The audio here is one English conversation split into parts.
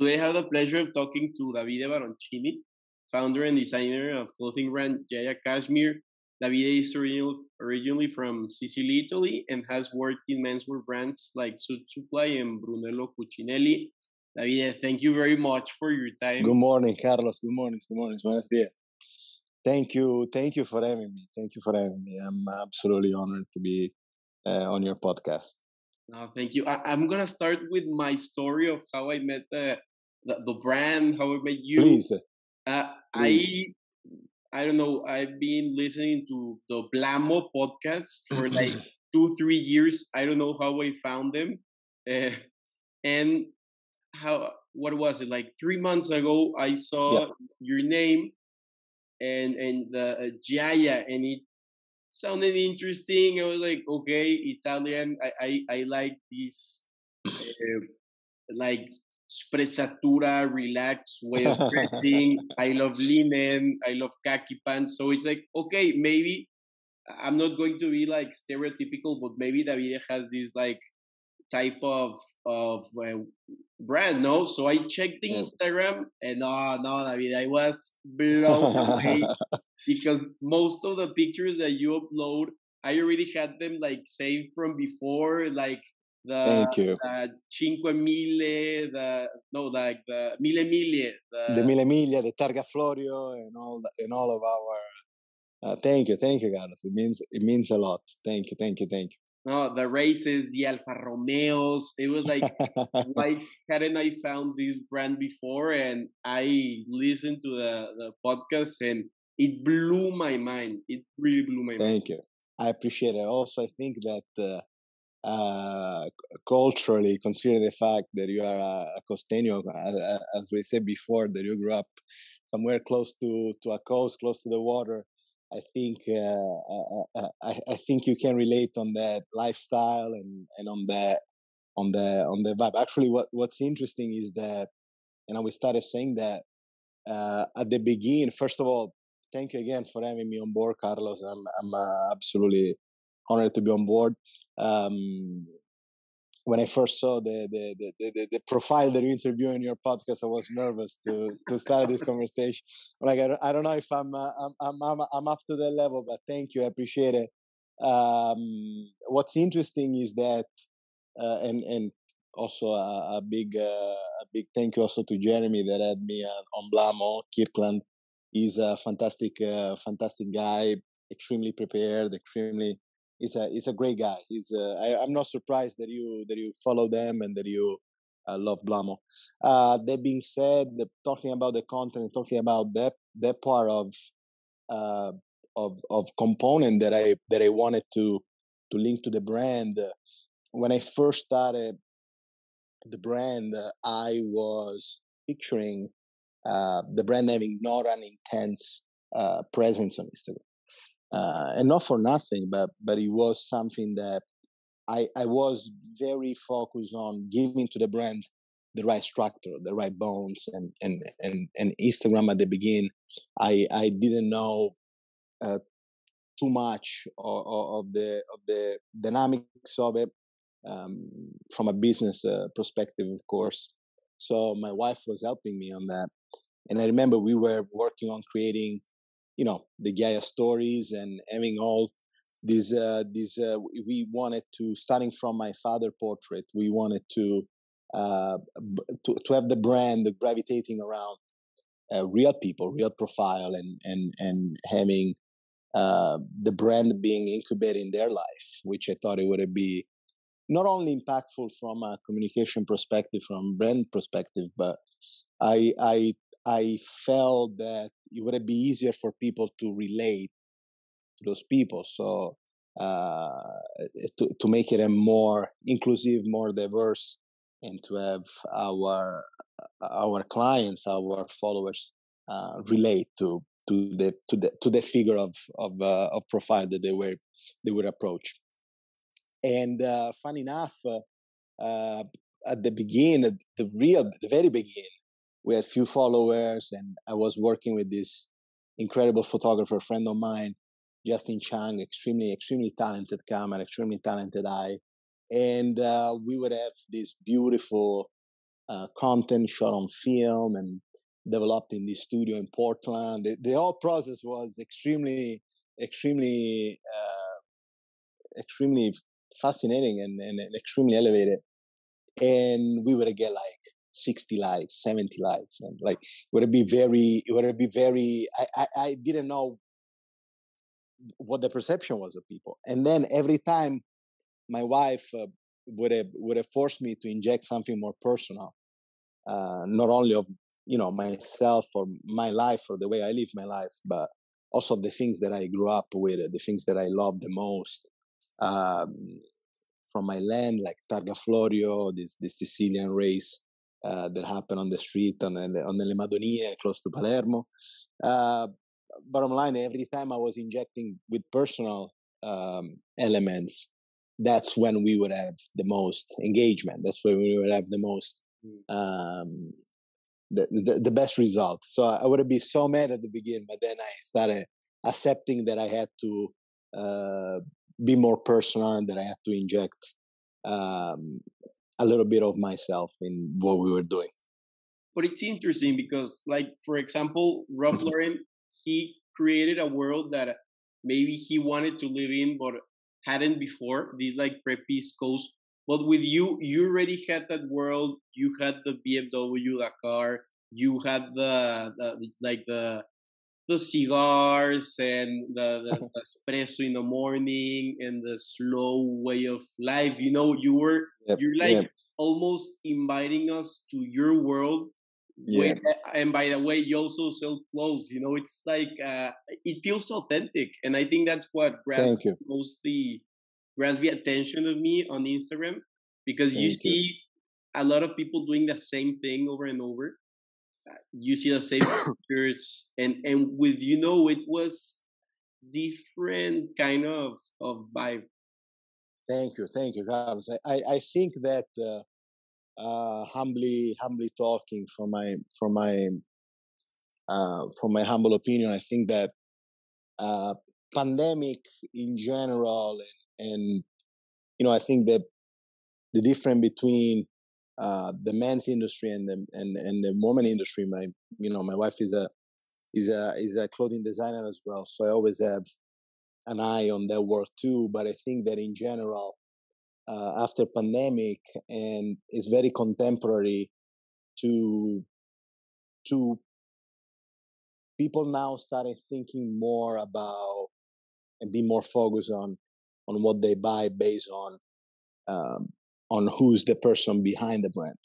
Today I have the pleasure of talking to Davide Baroncini, founder and designer of clothing brand Ghiaia Cashmere. Davide is original, originally from Sicily, Italy, and has worked in menswear brands like Suit Supply and Brunello Cucinelli. Davide, thank you very much for your time. Good morning, Carlos. Good morning. Good morning. Buenos dias. Thank you. Thank you for having me. Thank you for having me. I'm absolutely honored to be uh, on your podcast. Oh, thank you. I, am gonna start with my story of how I met the the, the brand, how I met you. Please. Uh, Please. I I don't know. I've been listening to the Blamo podcast for like two three years. I don't know how I found them, uh, and how what was it like three months ago? I saw yeah. your name and and the uh, Ghiaia, and it sounded interesting. I was like, okay, Italian. I I, I like this uh, like sprezzatura, relaxed way of dressing. I love linen. I love khaki pants. So it's like, okay, maybe I'm not going to be like stereotypical, but maybe David has this like type of of uh, brand, no? So I checked the Instagram, and no, no, David, I was blown away because most of the pictures that you upload, I already had them like saved from before, like the Thank you. the Cinque Mille, the no, like the Mille Miglia, the, the Mille Miglia, the Targa Florio, and all the, and all of our. Uh, thank you, thank you, Carlos. It means it means a lot. Thank you, thank you, thank you. No, the races, the Alfa Romeos. It was like, why hadn't I found this brand before? And I listened to the the podcast, and it blew my mind. It really blew my Thank mind. Thank you. I appreciate it. Also, I think that uh, uh, culturally, considering the fact that you are a, costeño, as we said before, that you grew up somewhere close to, to a coast, close to the water, I think uh, I, I, think you can relate on that lifestyle and, and on that on the on the vibe. Actually, what what's interesting is that, and I we started saying that uh, at the beginning. First of all, thank you again for having me on board, Carlos. I'm I'm uh, absolutely honored to be on board. Um, when I first saw the the, the the, the profile that you interview in your podcast, I was nervous to to start this conversation. like I don't, I don't know if I'm, uh, I'm I'm I'm I'm up to that level, but thank you, I appreciate it. Um, what's interesting is that, uh, and and also a, a big uh, a big thank you also to Jeremy that had me uh, on Blamo Kirkland. He's a fantastic uh, fantastic guy, extremely prepared, extremely he's a he's a great guy. He's uh, I, am not surprised that you that you follow them and that you uh, love Blamo. Uh, that being said, the, talking about the content, talking about that that part of uh, of of component that I that I wanted to to link to the brand. Uh, when I first started the brand, uh, I was picturing the brand having not an intense presence on Instagram uh, and not for nothing, but but it was something that I I was very focused on giving to the brand the right structure, the right bones, and and and and Instagram at the beginning, I I didn't know uh, too much of, of, the of the dynamics of it um, from a business uh, perspective, of course. So my wife was helping me on that, and I remember we were working on creating you know the Ghiaia stories and having all these uh, these uh, we wanted to starting from my father portrait we wanted to uh, to, to have the brand gravitating around uh, real people real profile and and and having uh, the brand being incubated in their life which i thought it would be not only impactful from a communication perspective from brand perspective but i i I felt that it would be easier for people to relate to those people. So uh, to to make it a more inclusive, more diverse, and to have our our clients, our followers uh, relate to to the to the to the figure of of uh, of profile that they were they would approach. And uh, fun enough, uh, uh, at the beginning, the real the very beginning, we had few followers and i was working with this incredible photographer friend of mine justin chang extremely extremely talented camera extremely talented eye and uh, we would have this beautiful uh, content shot on film and developed in the studio in Portland. The, the whole process was extremely, extremely, uh, extremely fascinating and, and, extremely elevated. And we would get like 60 likes, 70 likes, and like it would be very, it would be very. I, I, I didn't know what the perception was of people, and then every time my wife uh, would have would have forced me to inject something more personal, uh, not only of you know myself or my life or the way I live my life, but also the things that I grew up with, the things that I love the most. Um, from my land, like Targa Florio, this, this Sicilian race uh, that happened on the street on the, on the Madonie, close to Palermo. Uh, bottom line, every time I was injecting with personal um, elements, that's when we would have the most engagement. That's when we would have the most mm. um, the, the, the best result. So I would have been so mad at the beginning, but then I started accepting that I had to uh, be more personal and that I had to inject um, a little bit of myself in what we were doing. But it's interesting because, like for example, Ralph mm-hmm. Lauren, he created a world that maybe he wanted to live in, but hadn't before. These like preppy Coast but with you, you already had that world. You had the BMW, the car. You had the, the like the the cigars and the, the, the, espresso in the morning and the slow way of life. You know, you were yep, you're like yep. almost inviting us to your world. Yeah. and by the way, you also sell clothes. You know, it's like uh, it feels authentic, and I think that's what grabs mostly grabs the attention of me on Instagram because Thank you see you. a lot of people doing the same thing over and over. You see the same pictures, and and with you know it was different kind of of vibe. Thank you, thank you, Carlos. I I, I think that uh, uh, humbly humbly talking from my from my uh, from my humble opinion, I think that uh, pandemic in general and and you know i think that the difference between uh, the men's industry and the and, and the woman industry. My you know my wife is a is a is a clothing designer as well. So i always have an eye on their work too. But i think that in general uh, after pandemic and it's very contemporary to to people now started thinking more about and be more focused on on what they buy based on um, on who's the person behind the brand.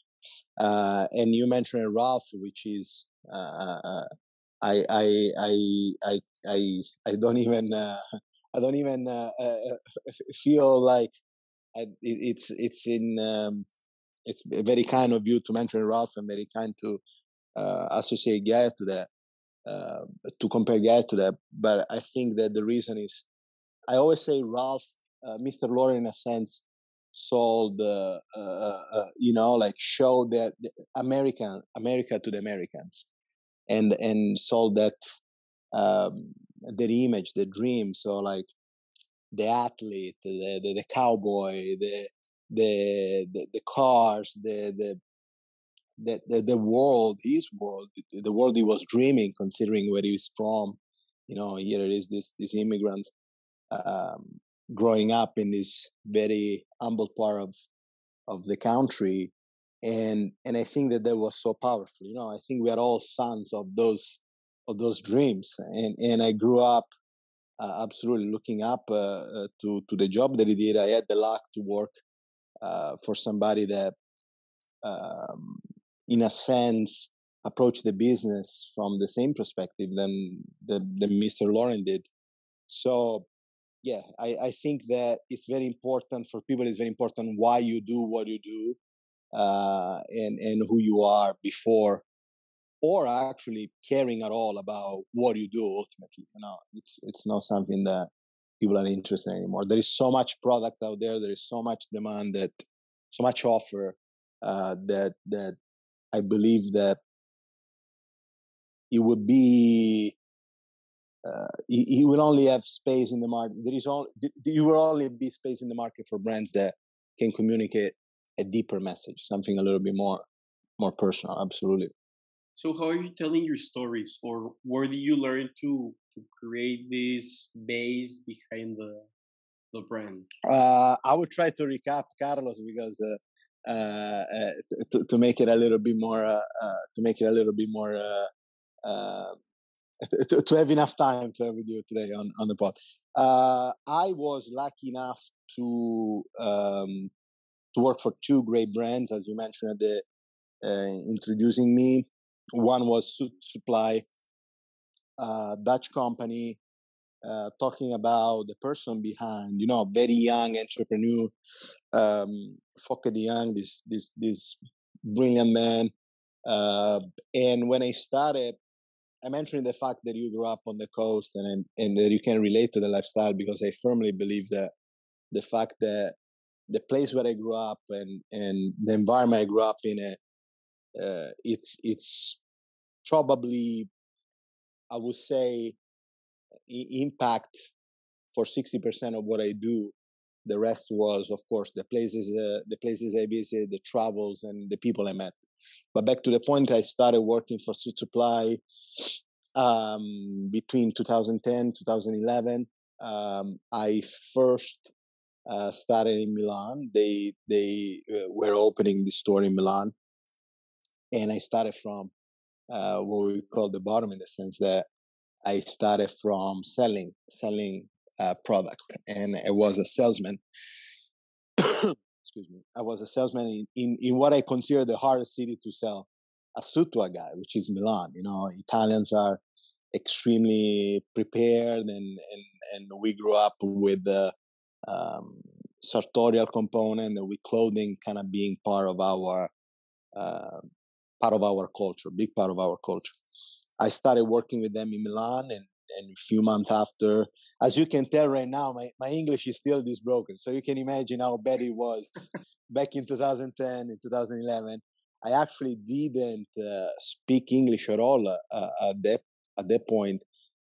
Uh, and you mentioned Ralph, which is uh, uh I, I I I I I don't even uh, I don't even uh, uh, feel like I, it, it's it's in um, it's very kind of you to mention Ralph and very kind to associate Ghiaia to that to compare Ghiaia to that. But I think that the reason is I always say Ralph, uh, Mr. Lauren, in a sense, sold, uh, uh, uh, uh you know, like showed that American America to the Americans, and and sold that um, their image, the dream. So like the athlete, the the, the cowboy, the the, the the cars, the the the, the, the world, his world, the world he was dreaming, considering where he's from. You know, here it is this this immigrant um, growing up in this very humble part of of the country and and i think that that was so powerful you know i think we are all sons of those of those dreams and and i grew up uh, absolutely looking up uh, uh, to to the job that he did. I had the luck to work uh, for somebody that um, in a sense approached the business from the same perspective than the, the mr lauren did. So yeah, I, I think that it's very important for people. It's very important why you do what you do, uh, and and who you are before, or actually caring at all about what you do. Ultimately, you know, it's it's not something that people are interested in anymore. There is so much product out there. There is so much demand that so much offer uh, that that I believe that it would be uh, you, will only have space in the market. There is only you will only be space in the market for brands that can communicate a deeper message, something a little bit more more personal. Absolutely. So how are you telling your stories, or where did you learn to to create this base behind the the brand? Uh, I will try to recap Carlos because uh, uh, uh to, to make it a little bit more uh, uh, to make it a little bit more to, to, have enough time to have with you today on on the pod. I was lucky enough to um, to work for two great brands, as you mentioned at the introducing me. One was Suit Supply, uh, Dutch company, uh, talking about the person behind, you know, very young entrepreneur, um, Fokke de Jong, this this this brilliant man. Uh, and when I started, I mentioned the fact that you grew up on the coast and and that you can relate to the lifestyle because I firmly believe that the fact that the place where I grew up and and the environment I grew up in, it, uh, it's it's probably I would say impact for 60% of what I do. The rest was, of course, the places, uh, the places I visited, the travels, and the people I met. But back to the point, I started working for Suit Supply um, between 2010 2011. Um, I first uh, started in Milan. They they uh, were opening the store in Milan, and I started from uh, what we call the bottom in the sense that I started from selling selling uh, product, and I was a salesman. Excuse me. I was a salesman in, in, in what I consider the hardest city to sell a suit to a guy, which is Milan. You know, Italians are extremely prepared, and and and we grew up with the um, sartorial component, and with clothing kind of being part of our uh, part of our culture, big part of our culture. I started working with them in Milan, and, and a few months after, as you can tell right now, my, my English is still this broken. So you can imagine how bad it was back in 2010, in 2011. I actually didn't uh, speak English at all uh, uh, at that at that point.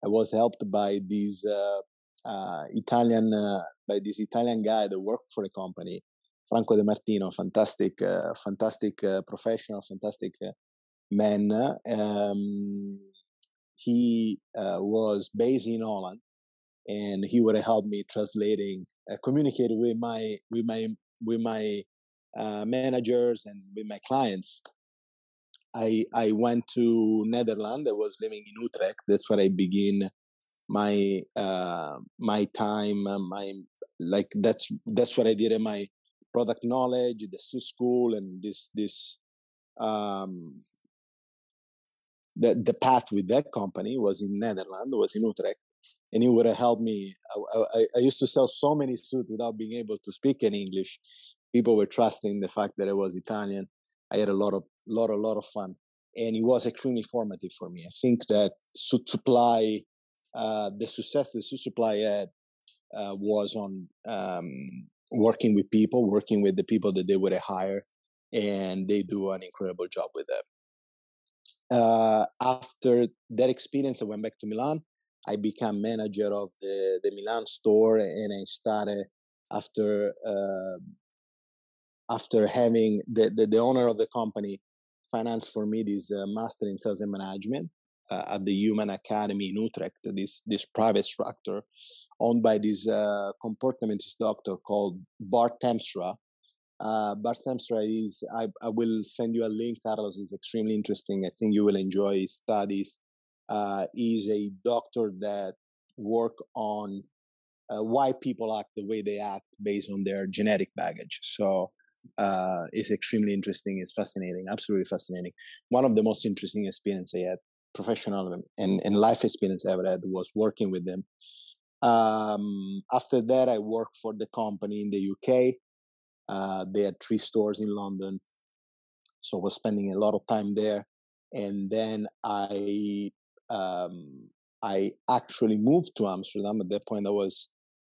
I was helped by this uh, uh, Italian uh, by this Italian guy that worked for the company, Franco De Martino, fantastic, uh, fantastic uh, professional, fantastic uh, man. Um, he uh, was based in Holland, and he would have helped me translating, uh, communicating with my with my with my uh, managers and with my clients. I I went to Netherlands. I was living in Utrecht. That's where I begin my uh, my time. my like that's that's what I did in my product knowledge, the school, and this this um, the the path with that company was in Netherlands, was in Utrecht, and it would have helped me. I, I, I, used to sell so many suits without being able to speak any English. People were trusting the fact that I was Italian. I had a lot of lot a lot of fun, and it was extremely formative for me. I think that suit supply, uh, the success that suit supply had uh, was on um, working with people, working with the people that they would hire, and they do an incredible job with them. Uh, after that experience, I went back to Milan. I became manager of the, the Milan store, and I started after uh, after having the, the, the owner of the company finance for me this uh, master in sales and management uh, at the Human Academy in Utrecht, this this private structure owned by this uh, comportamentalist doctor called Bart Temstra. Uh, Bart Temstra is, I, I will send you a link, Carlos, is extremely interesting. I think you will enjoy his studies. Uh, he's a doctor that work on uh, why people act the way they act based on their genetic baggage. So uh, it's extremely interesting. It's fascinating, absolutely fascinating. One of the most interesting experience I had professional and, and life experience I ever had was working with them. Um, after that, I worked for the company in the UK. Uh, they had three stores in London, so I was spending a lot of time there. And then I um, I actually moved to Amsterdam. At that point, I was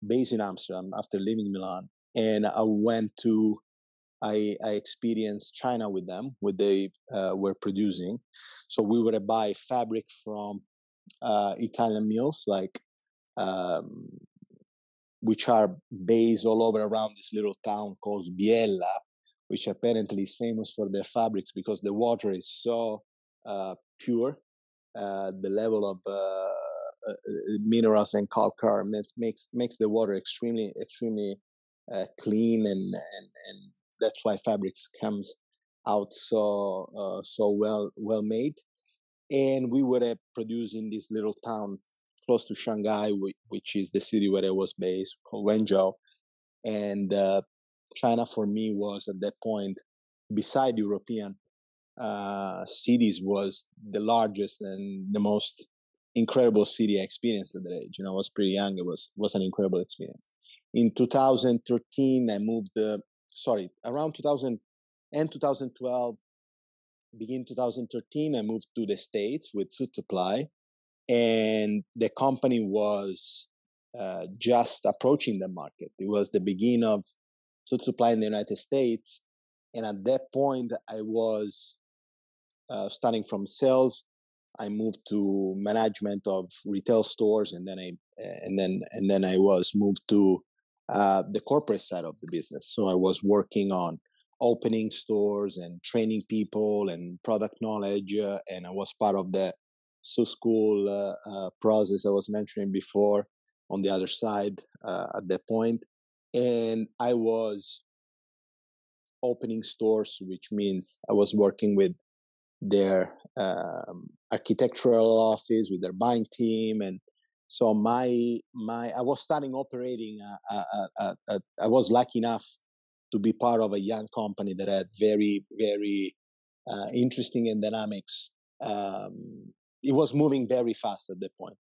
based in Amsterdam after leaving Milan, and I went to I, I experienced China with them, what they uh, were producing. So we would buy fabric from uh, Italian mills, like um, which are based all over around this little town called Biella, which apparently is famous for their fabrics because the water is so uh, pure. Uh, the level of uh, uh, minerals and calcar makes makes the water extremely extremely uh, clean and, and and that's why fabrics comes out so uh, so well well made and we were uh, producing this little town close to Shanghai which is the city where I was based called Wenzhou and uh, China for me was at that point beside European uh, cities was the largest and the most incredible city I experienced at that age. You know, I was pretty young. It was was an incredible experience. In 2013, I moved. Uh, sorry, around 2000 and 2012, begin 2013, I moved to the states with Suitsupply, and the company was uh, just approaching the market. It was the beginning of Suit Supply in the United States, and at that point, I was uh, starting from sales I moved to management of retail stores, and then I and then and then I was moved to uh, the corporate side of the business. So I was working on opening stores and training people and product knowledge, uh, and I was part of the Su School uh, uh, process I was mentioning before on the other side uh, at that point, and I was opening stores, which means I was working with their um, architectural office with their buying team and so my my i was starting operating uh, i was lucky enough to be part of a young company that had very very interesting and dynamics um, it was moving very fast at that point.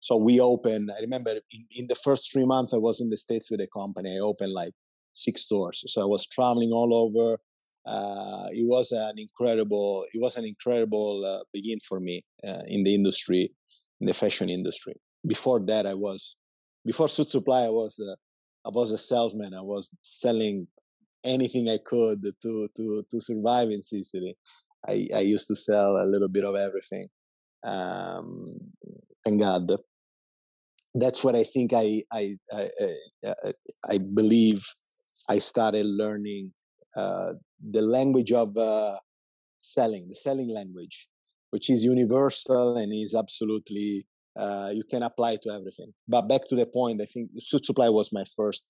So we opened i remember in, in the first three months i was in the states with the company. I opened like six stores so i was traveling all over. Uh, it was an incredible it was an incredible uh, begin for me uh, in the industry in the fashion industry. Before that i was before Suit Supply, i was a, i was a salesman. I was selling anything i could to to to survive in sicily i i used to sell a little bit of everything um thank god that's what i think i i i, I, I believe i started learning uh, the language of uh, selling, the selling language, which is universal and is absolutely uh, you can apply to everything. But back to the point, I think Suit Supply was my first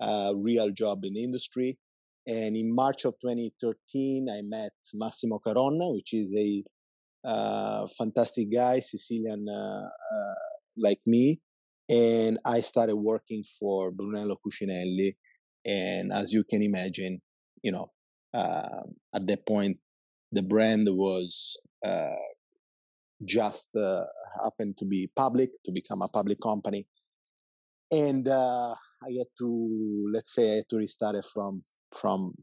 uh, real job in the industry. And in March of 2013, I met Massimo Caronna, which is a uh, fantastic guy, Sicilian uh, like me. And I started working for Brunello Cucinelli. And as you can imagine, you know, uh, at that point, the brand was uh, just uh, happened to be public, to become a public company. And uh, I had to, let's say, I had to restart it from from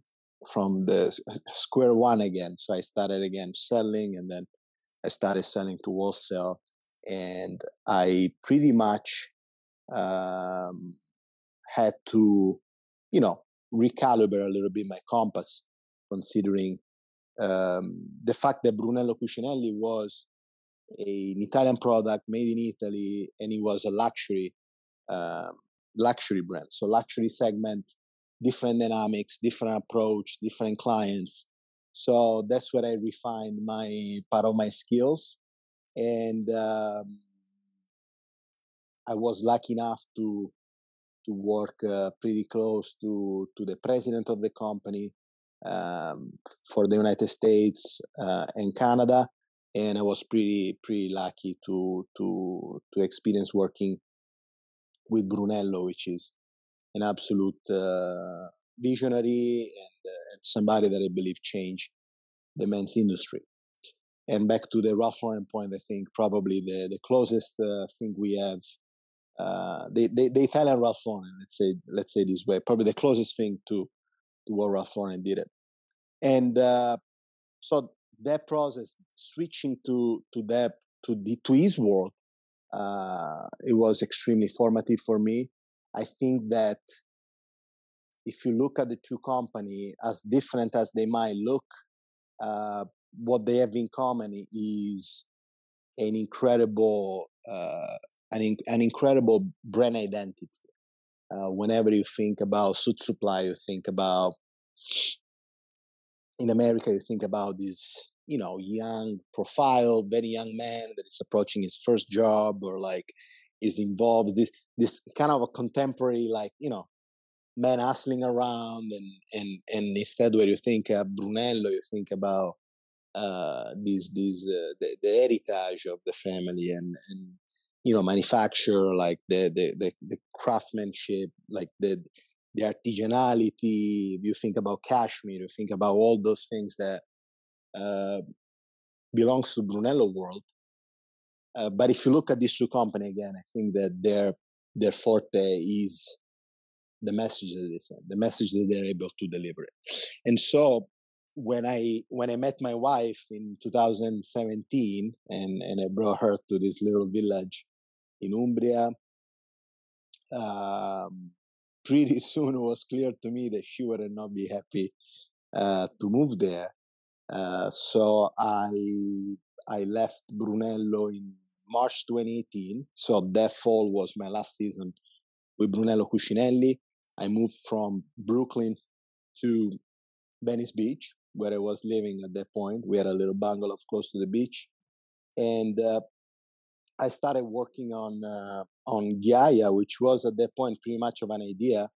from the square one again. So I started again selling, and then I started selling to wholesale, and I pretty much um, had to, you know, recalibrate a little bit my compass, considering um, the fact that Brunello Cucinelli was a, an Italian product made in Italy, and it was a luxury um, luxury brand. So luxury segment, different dynamics, different approach, different clients. So that's where I refined my part of my skills, and um, I was lucky enough to to work uh, pretty close to to the president of the company um, for the United States uh, and Canada, and I was pretty pretty lucky to to to experience working with Brunello, which is an absolute uh, visionary and, uh, and, somebody that I believe changed the men's industry. And back to the Ralph Lauren point, I think probably the the closest uh, thing we have uh, the, the, the Italian Ralph Lauren, let's say let's say this way, probably the closest thing to, to what Ralph Lauren did it. And uh, so that process, switching to to that to the to his world, uh, it was extremely formative for me. I think that if you look at the two companies, as different as they might look, uh, what they have in common is an incredible uh, an, in, an incredible brand identity. Uh, whenever you think about suit supply you think about in America, you think about this, you know, young profile, very young man that is approaching his first job or like is involved this this kind of a contemporary, like you know, man hustling around, and and and instead, where you think uh, Brunello, you think about uh, this uh, the, the heritage of the family and and you know manufacture like the the the, the craftsmanship, like the the artisanality. You think about cashmere. You think about all those things that uh, belongs to Brunello world. Uh, but if you look at these two companies again, I think that their their forte is the message that they send, the message that they're able to deliver. And so when I when I met my wife in 2017 and and I brought her to this little village in Umbria, um, pretty soon it was clear to me that she would not be happy uh, to move there. Uh, so I I left Brunello in March 2018. So that fall was my last season with Brunello Cucinelli. I moved from Brooklyn to Venice Beach, where I was living at that point. We had a little bungalow close to the beach, and uh, I started working on uh, on Ghiaia, which was at that point pretty much of an idea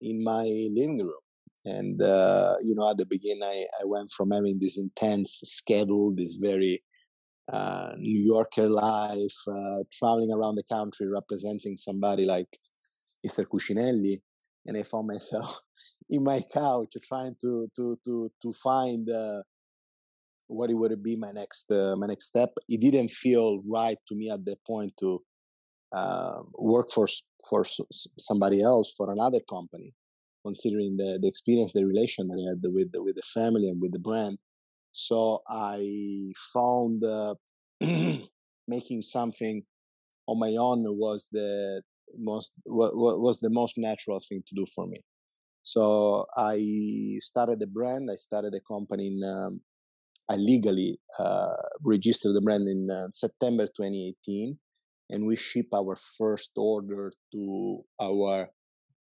in my living room. And uh, you know, at the beginning, I, I went from having this intense schedule, this very uh, New Yorker life, uh, traveling around the country representing somebody like Mr. Cucinelli, and I found myself in my couch trying to to to to find uh, what it would be my next uh, my next step. It didn't feel right to me at that point to uh, work for for somebody else for another company, considering the the experience, the relation that I had with the, with the family and with the brand. So I found uh, making something on my own was the most what, was the most natural thing to do for me. So I started the brand. I started the company in. Um, I legally uh, registered the brand in uh, September 2018, and we ship our first order to our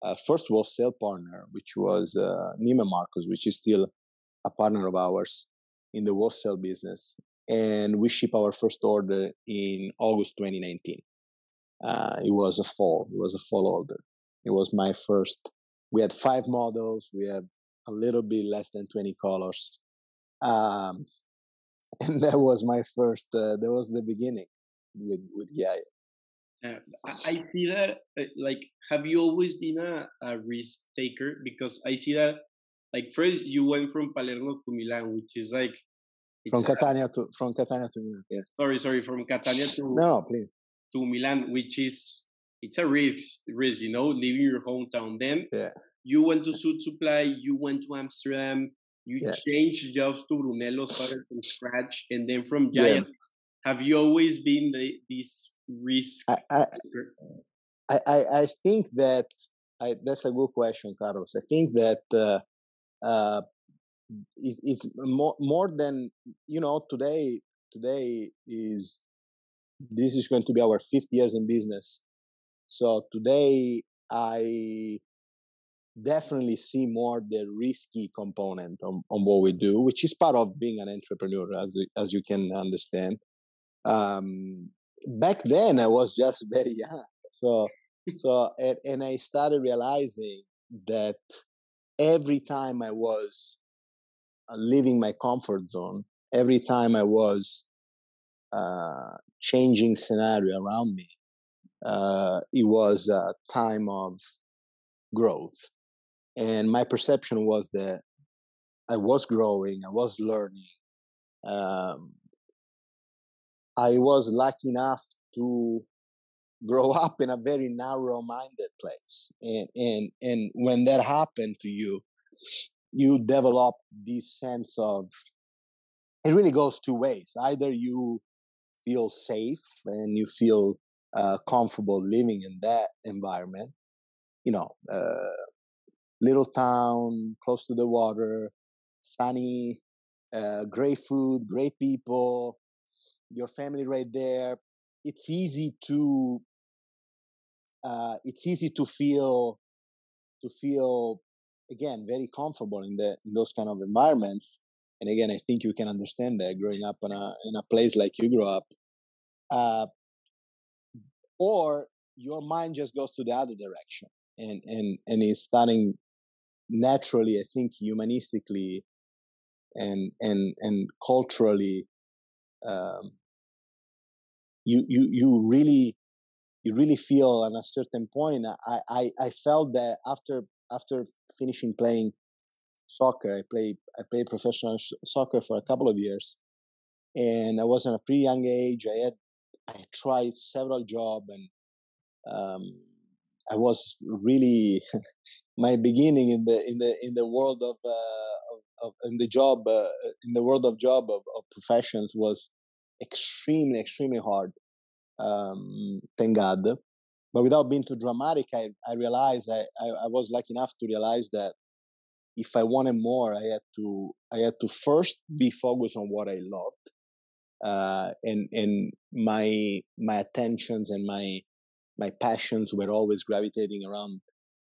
uh, first wholesale partner, which was uh, Neiman Marcus, which is still a partner of ours in the wholesale business. And we ship our first order in August 2019. Uh, it was a fall. It was a fall order. It was my first. We had five models. We had a little bit less than 20 colors. Um, and that was my first, uh, that was the beginning with, with Ghiaia. Uh, I see that, uh, like, have you always been a, a risk taker? Because I see that, like, first you went from Palermo to Milan, which is like from Catania to from Catania to Milan. Yeah. Sorry, sorry, from Catania to no, please to Milan, which is it's a risk, risk, you know, leaving your hometown. Then yeah. you went to Suitsupply, you went to Amsterdam, you yeah. changed jobs to Brunello, started from scratch, and then from Giant. Yeah. Have you always been the, this risk? I, I, I, I think that I, that's a good question, Carlos. I think that uh, uh, it, it's more more than you know. Today, today is this is going to be our fifth years in business. So today, I definitely see more the risky component on, on what we do, which is part of being an entrepreneur, as as you can understand. Um, back then, I was just very young, so so and, and I started realizing that every time I was uh, leaving my comfort zone, every time I was uh, changing scenario around me, uh, it was a time of growth and my perception was that I was growing, I was learning. Um, I was lucky enough to grow up in a very narrow-minded place, and and and when that happened to you, you develop this sense of. It really goes two ways. Either you feel safe and you feel uh, comfortable living in that environment, you know, uh, little town, close to the water, sunny, uh, great food, great people, your family right there. It's easy to uh, it's easy to feel to feel again very comfortable in the in those kind of environments. And again, I think you can understand that growing up in a in a place like you grew up, uh, or your mind just goes to the other direction, and and and is starting naturally. I think humanistically, and and and culturally, um, you you you really you really feel at a certain point. I I I felt that after after finishing playing soccer, I played I played professional soccer for a couple of years, and I was in a pretty young age. I had I tried several jobs, and um, I was really my beginning in the in the in the world of, uh, of, of in the job uh, in the world of job of, of professions was extremely extremely hard um, thank God. But without being too dramatic, I, I realized I, I, I was lucky enough to realize that if I wanted more, I had to I had to first be focused on what I loved, uh, and and my my attentions and my my passions were always gravitating around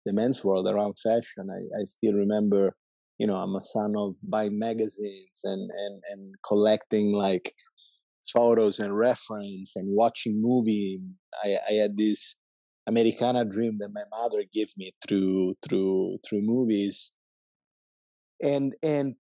the men's world, around fashion. I, I still remember, you know, I'm a son of buying magazines and and and collecting like photos and reference and watching movie. I, I had this Americana dream that my mother gave me through through through movies. And and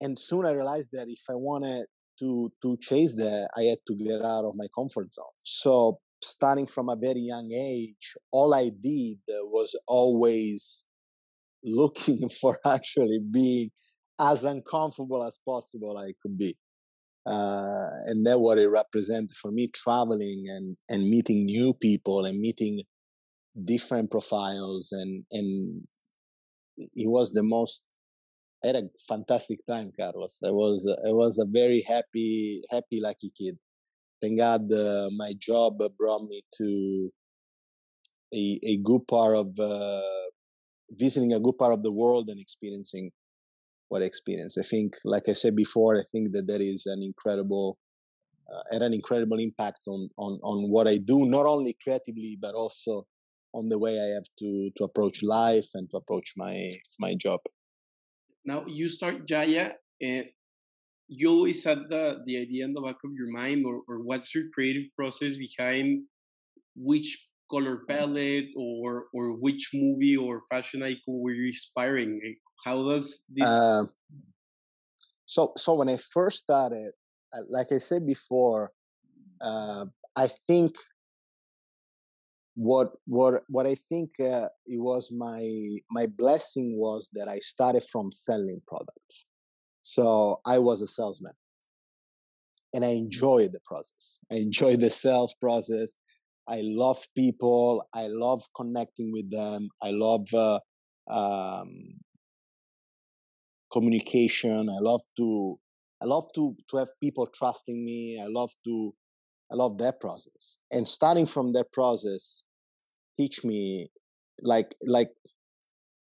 and soon I realized that if I wanted to to chase that, I had to get out of my comfort zone. So starting from a very young age, all I did was always looking for actually being as uncomfortable as possible I could be uh, and that what it represented for me traveling and and meeting new people and meeting different profiles and and it was the most I had a fantastic time, Carlos. I was I was a very happy happy lucky kid. Thank God uh, my job brought me to a a good part of uh, visiting a good part of the world and experiencing what I experienced. I think, like I said before, I think that that is an incredible, uh, had an incredible impact on on on what I do, not only creatively but also on the way I have to to approach life and to approach my my job. Now you start Ghiaia, and you always had the the idea in the back of your mind, or, or what's your creative process behind which color palette or or which movie or fashion icon were you inspiring? How does this? Uh, so, so when I first started, uh, like I said before, uh, I think what what what I think uh, it was my my blessing was that I started from selling products. So I was a salesman, and I enjoyed the process. I enjoyed the sales process. I love people. I love connecting with them. I love uh, um, communication. I love to I love to to have people trusting me. I love to I love that process. And starting from that process teach me like like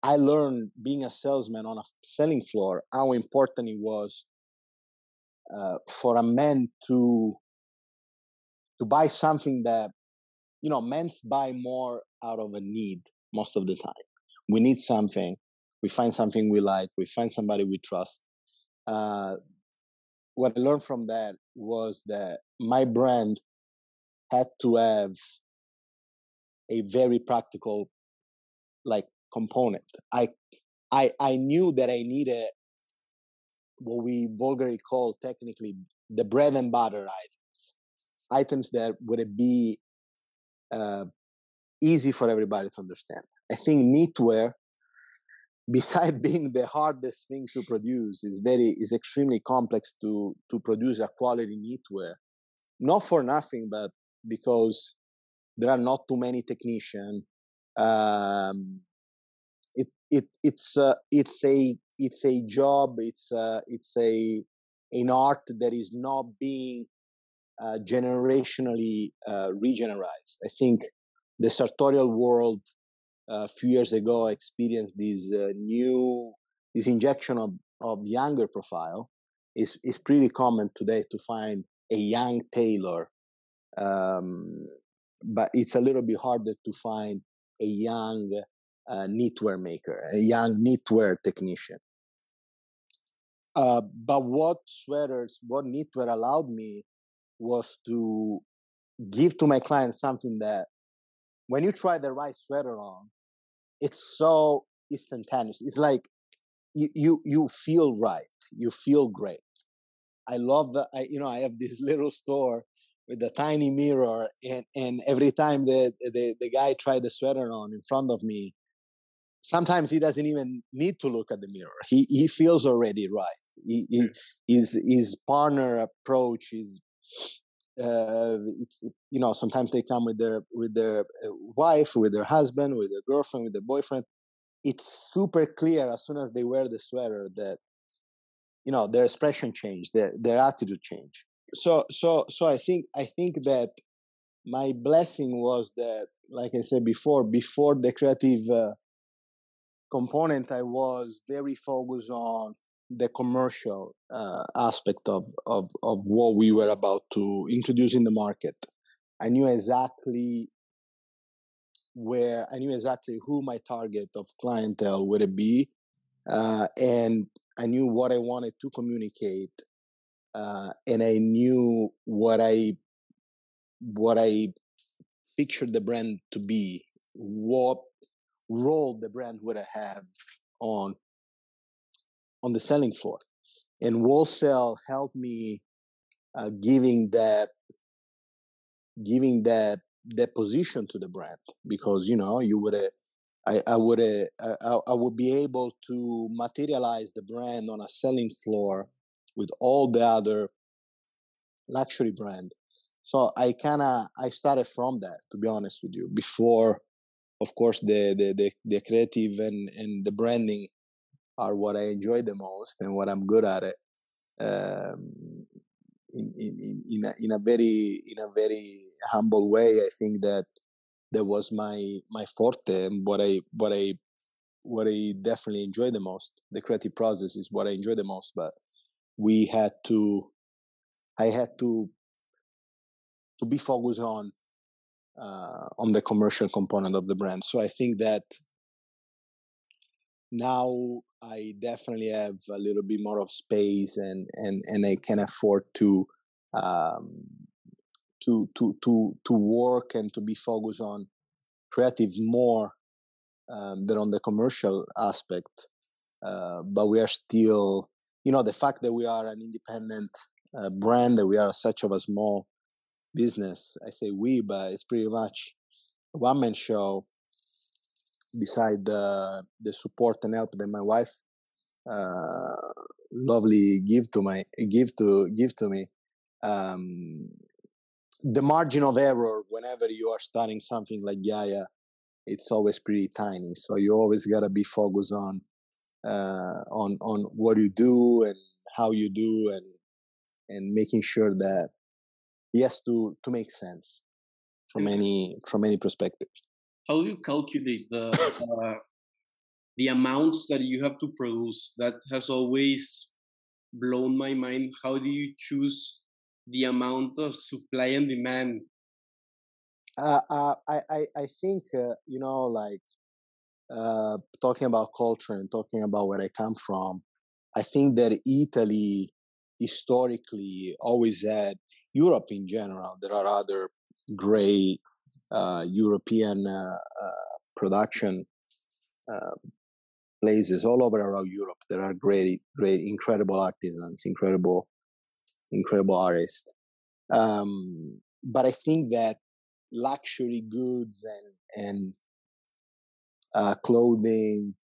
I learned being a salesman on a selling floor how important it was uh, for a man to to buy something that you know men buy more out of a need most of the time. We need something we find something we like, we find somebody we trust. Uh, what I learned from that was that my brand had to have a very practical like component. I I I knew that I needed what we vulgarly call technically the bread and butter items, items that would be uh, easy for everybody to understand. I think knitwear besides being the hardest thing to produce is very is extremely complex to to produce a quality knitwear not for nothing but because there are not too many technicians um, it it it's uh, it's a it's a job it's uh, it's a an art that is not being uh, generationally uh, regenerized. I think the sartorial world a few years ago experienced this uh, new this injection of, of younger profile is is pretty common today to find a young tailor um, but it's a little bit harder to find a young uh, knitwear maker a young knitwear technician Uh, but what sweaters, what knitwear allowed me was to give to my clients something that when you try the right sweater on, it's so instantaneous. It's like you you, you feel right. You feel great. I love that. I, you know, I have this little store with a tiny mirror, and and every time the the, the guy tried the sweater on in front of me, sometimes he doesn't even need to look at the mirror. He he feels already right. He, he his his partner approach is. Uh, you know, sometimes they come with their with their uh, wife, with their husband, with their girlfriend, with their boyfriend. It's super clear as soon as they wear the sweater that you know their expression change, their their attitude change. So so so I think I think that my blessing was that, like I said before, before the creative uh, component, I was very focused on the commercial uh, aspect of, of, of what we were about to introduce in the market. I knew exactly where I knew exactly who my target of clientele would be, uh, and I knew what I wanted to communicate, uh, and I knew what I what I pictured the brand to be, what role the brand would have on on the selling floor. And wholesale helped me uh, giving that giving that that position to the brand because you know you would have I, I would I, I would be able to materialize the brand on a selling floor with all the other luxury brand. So I kind of I started from that to be honest with you before of course the the the, the creative and and the branding are what I enjoy the most and what I'm good at it. Um, in, in, in, a, in a very in a very humble way, I think that that was my my forte and what I what I what I definitely enjoy the most. The creative process is what I enjoy the most. But we had to, I had to to be focused on uh, on the commercial component of the brand. So I think that now I definitely have a little bit more of space and and and I can afford to um, to to to to work and to be focused on creative more um, than on the commercial aspect. Uh, but we are still, you know, the fact that we are an independent uh, brand, that we are such of a small business. I say we, but it's pretty much a one man show beside the the support and help that my wife uh, lovely give to my give to give to me um, the margin of error whenever you are starting something like Ghiaia it's always pretty tiny so you always got to be focused on uh, on on what you do and how you do and and making sure that it has to to make sense from any from any perspective how do you calculate the uh, the amounts that you have to produce? That has always blown my mind. How do you choose the amount of supply and demand? Uh, uh, I, I I think uh, you know like uh, talking about culture and talking about where I come from. I think that Italy historically always had Europe in general. There are other great uh, European uh, uh, production places all over around Europe. There are great, great, incredible artisans, incredible, incredible artists. Um, but I think that luxury goods and and uh, clothing,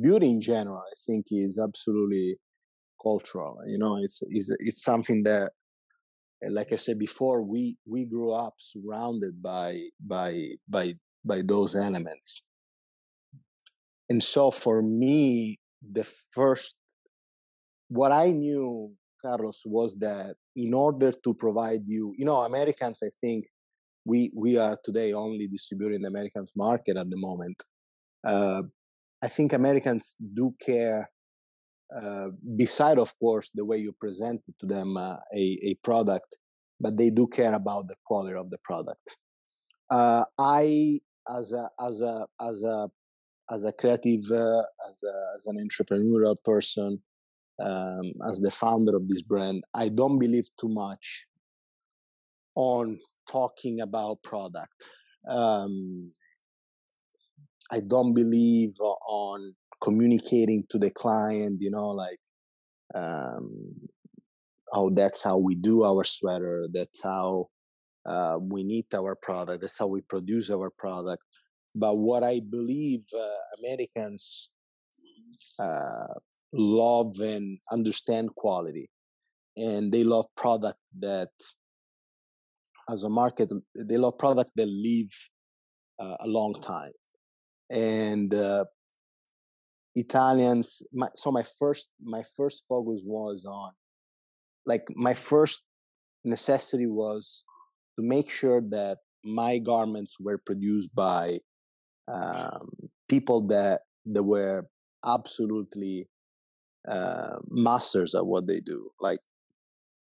beauty in general, I think is absolutely cultural. You know, it's it's it's something that like I said before, we we grew up surrounded by by by by those elements. And so for me, the first what I knew, Carlos, was that in order to provide you, you know, Americans, I think we we are today only distributing the Americans market at the moment. Uh, I think Americans do care uh, beside of course the way you present to them uh, a, a product but they do care about the quality of the product uh, i as a as a as a as a creative uh, as, a, as an entrepreneurial person um, as the founder of this brand, I don't believe too much on talking about product. Um, I don't believe on communicating to the client, you know, like, um, oh, that's how we do our sweater. That's how uh, we need our product. That's how we produce our product. But what I believe uh, Americans uh, love and understand quality, and they love product that, as a market, they love product that live uh, a long time. And uh, Italians, my, so my first my first focus was on, like my first necessity was to make sure that my garments were produced by um, people that that were absolutely uh, masters at what they do. Like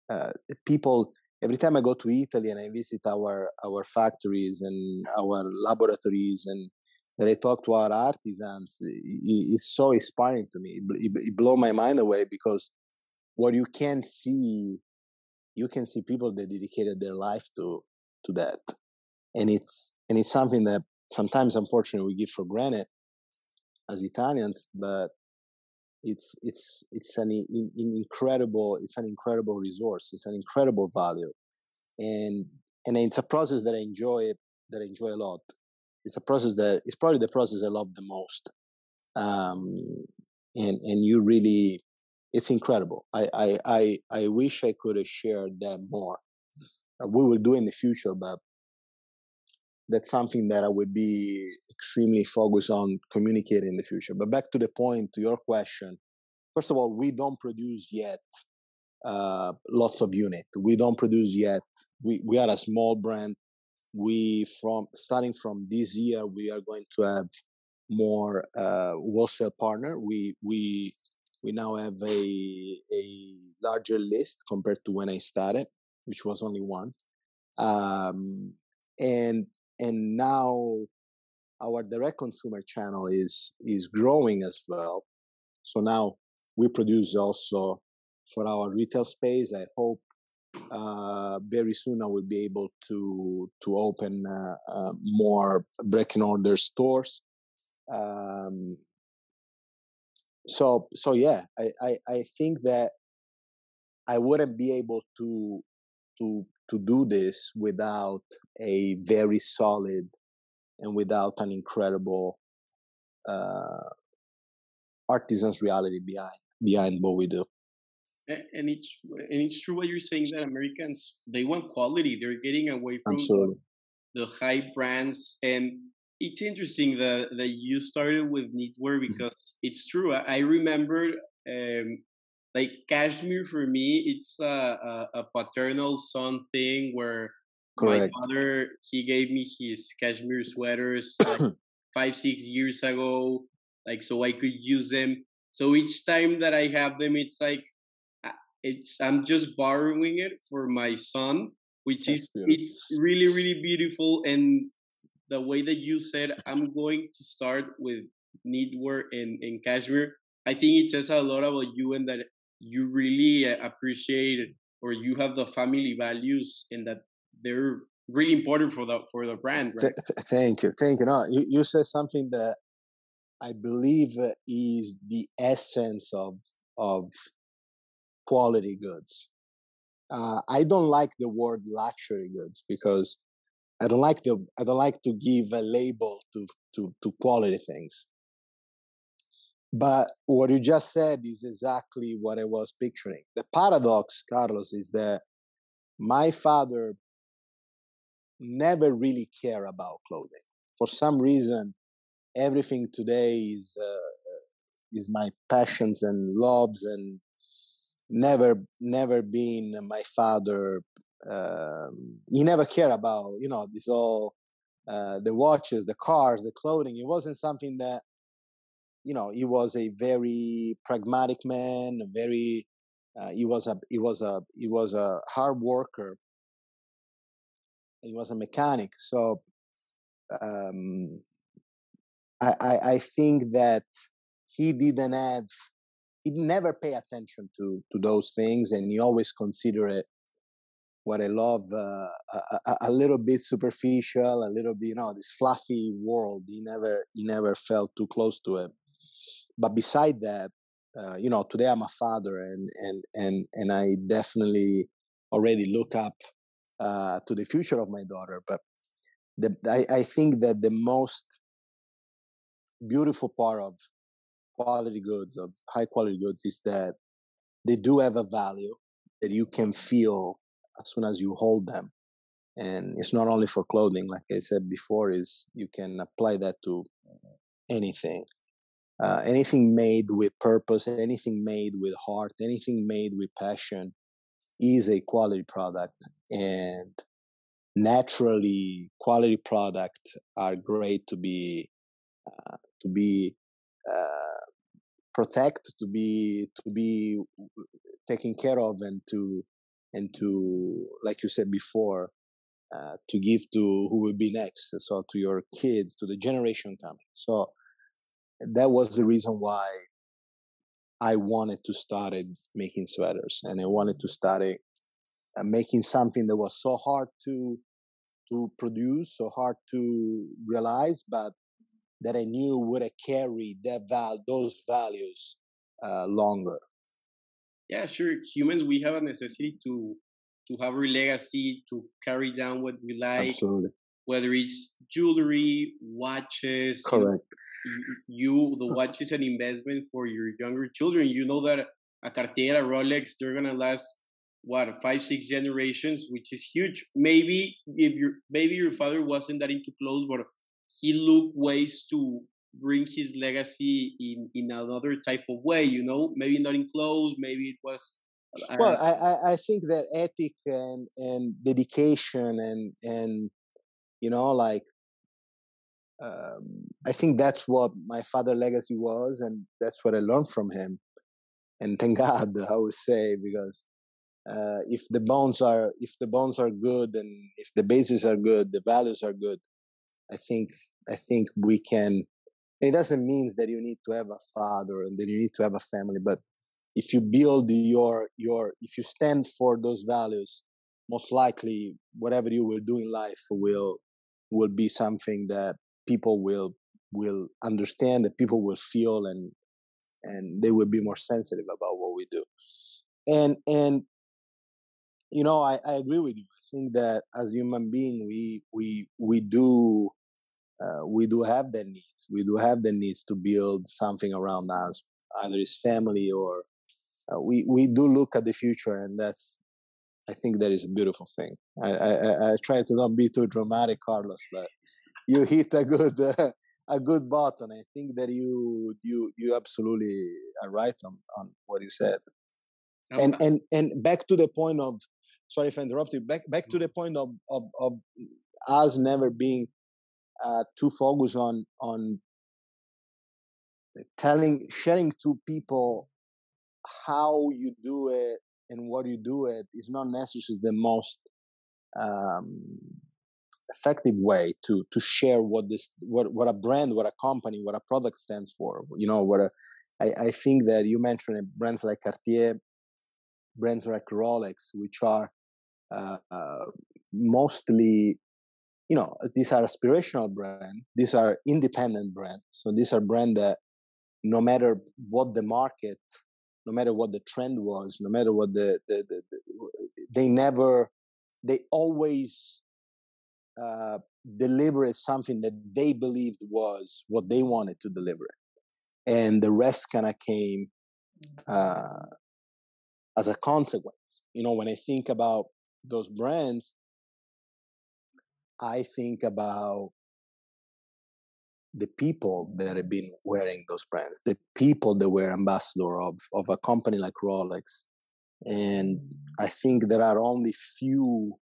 uh, people, every time I go to Italy and I visit our our factories and our laboratories and that I talk to our artisans, it's so inspiring to me. It, blow my mind away because what you can see you can see people that dedicated their life to to that. And it's and it's something that sometimes unfortunately we give for granted as italians but it's it's it's an, in, incredible it's an incredible resource. It's an incredible value. And and it's a process that i enjoy that i enjoy a lot it's a process that it's probably the process i love the most um and and you really it's incredible. I, I, I, I wish I could have shared that more. Uh, we will do in the future, but that's something that I would be extremely focused on communicating in the future. But back to the point, to your question. First of all, we don't produce yet uh, lots of unit. We don't produce yet. We we are a small brand. We from starting from this year, we are going to have more uh, wholesale partner. We we we now have a a larger list compared to when I started, which was only one. Um, and and now our direct consumer channel is is growing as well. So now we produce also for our retail space. I hope uh, very soon I will be able to to open uh, uh, more brick and stores. Um, so so yeah I, I i think that i wouldn't be able to to to do this without a very solid and without an incredible uh artisan's reality behind behind what we do and it's and it's true what you're saying that americans they want quality they're getting away from Absolutely. the, high brands and it's interesting that that you started with knitwear mm-hmm. because it's true. I, remember um, like cashmere for me, it's a, a, a paternal son thing where Correct. my father he gave me his cashmere sweaters like five six years ago, like so I could use them. So each time that I have them, it's like it's I'm just borrowing it for my son, which That's is beautiful. it's really really beautiful and the way that you said I'm going to start with knitwear and, and cashmere, I think it says a lot about you and that you really uh, appreciate or you have the family values and that they're really important for the for the brand, right? Thank you, thank you. No, you, you said something that I believe is the essence of of quality goods. Uh, I don't like the word luxury goods because I don't like to I don't like to give a label to to to quality things. But what you just said is exactly what I was picturing. The paradox, Carlos, is that my father never really cared about clothing. For some reason, everything today is uh, is my passions and loves, and never never been my father um, he never cared about you know this all uh, the watches the cars the clothing. It wasn't something that you know he was a very pragmatic man very uh, he was a he was a he was a hard worker. He was a mechanic. So um, I, I, I think that he didn't have he never pay attention to to those things and he always consider it what I love uh, a, a, little bit superficial, a little bit, you know, this fluffy world. He never he never felt too close to it. But beside that, uh, you know, today I'm a father, and and and and I definitely already look up uh, to the future of my daughter. But the, I, I think that the most beautiful part of quality goods, of high quality goods, is that they do have a value that you can feel as soon as you hold them. And it's not only for clothing, like I said before, is you can apply that to anything. Uh, anything made with purpose, anything made with heart, anything made with passion is a quality product. And naturally, quality product are great to be uh, to be protect, to be to be taken care of, and to and to like you said before, uh, to give to who will be next. So to your kids, to the generation coming. So that was the reason why I wanted to start making sweaters, and I wanted to start uh, making something that was so hard to to produce, so hard to realize, but that I knew would have carried that val- those values uh, longer. Yeah, sure. Humans, we have a necessity to to have a legacy, to carry down what we like. Absolutely. Whether it's jewelry, watches. Correct. You, the watch is an investment for your younger children. You know that a Cartier, a Rolex, they're gonna last what five, six generations, which is huge. Maybe if your maybe your father wasn't that into clothes, but he looked ways to bring his legacy in in another type of way you know? Maybe not in clothes maybe it was uh, well I, I think that ethic and and dedication and and you know like um, i think that's what my father legacy was and that's what i learned from him. And thank god i would say because uh, if the bones are if the bones are good and if the bases are good the values are good I think I think we can. It doesn't mean that you need to have a father and that you need to have a family, but if you build your your if you stand for those values, most likely whatever you will do in life will will be something that people will will understand, that people will feel, and and they will be more sensitive about what we do. And and you know, I, I agree with you. I think that as human being, we we we do uh, we do have the needs. We do have the needs to build something around us, either it's family or uh, we we do look at the future, and that's I think that is a beautiful thing. I I, I try to not be too dramatic, Carlos, but you hit a good uh, a good button. I think that you you you absolutely are right on on what you said. And and and back to the point of sorry if I interrupted. Back back to the point of of, of us never being uh, to focus on on telling sharing to people how you do it and what you do it is not necessarily the most um, effective way to to share what this what what a brand what a company what a product stands for. You know what a, I, I think that you mentioned brands like Cartier brands like Rolex which are uh, uh, mostly you know these are aspirational brand these are independent brand. So these are brand that no matter what the market no matter what the trend was no matter what the, the, the, the they never they always uh, delivered something that they believed was what they wanted to deliver. And the rest kind of came uh, as a consequence. You know when i think about those brands I think about the people that have been wearing those brands, the people that were ambassador of, of a company like Rolex. And I think there are only few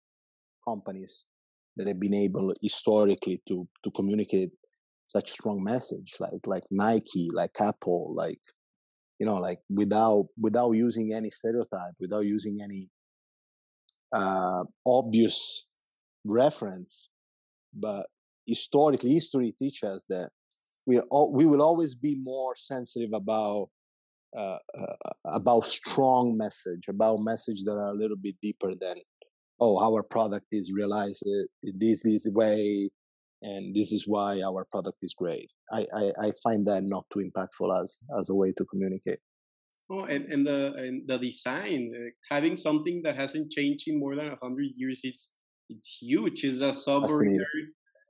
companies that have been able historically to to communicate such strong message like like Nike, like Apple, like you know, like without without using any stereotype, without using any uh, obvious reference, but historically, history teaches us that we all, we will always be more sensitive about uh, uh, about strong message, about message that are a little bit deeper than, oh, our product is realized this this way, and this is why our product is great. I, I, I find that not too impactful as as a way to communicate. Oh, and, and the and the design, uh, having something that hasn't changed in more than hundred years, it's it's huge. It's a submariner,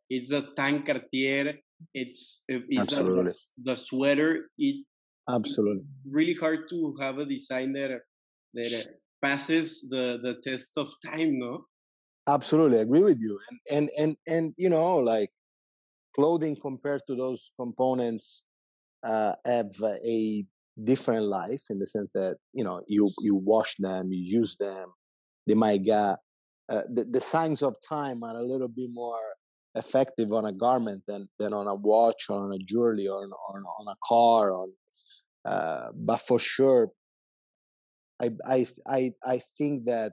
it's a tank Cartier, it's, uh, it's Absolutely. A, the sweater. It Absolutely. really hard to have a design that that passes the the test of time, no? Absolutely, agree with you. And and and and you know, like clothing compared to those components uh, have a different life in the sense that you know you you wash them, you use them. They might get uh, the the signs of time are a little bit more effective on a garment than than on a watch or on a jewelry or on, or on a car or uh, but for sure I, I i i think that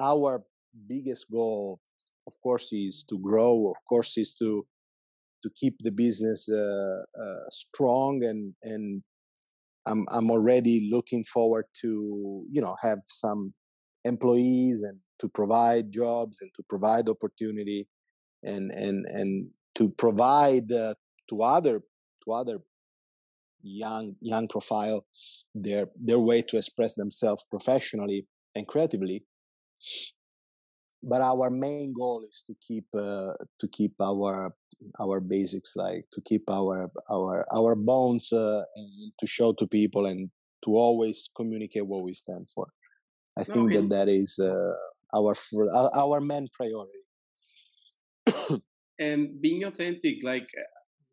our biggest goal of course is to grow of course is to to keep the business uh, uh, strong and and i'm i'm already looking forward to you know have some employees and to provide jobs and to provide opportunity and and and to provide uh, to other to other young young profile their their way to express themselves professionally and creatively. But our main goal is to keep uh, to keep our our basics like to keep our our our bones uh, and to show to people and to always communicate what we stand for. I think that that is uh, our our main priority and being authentic like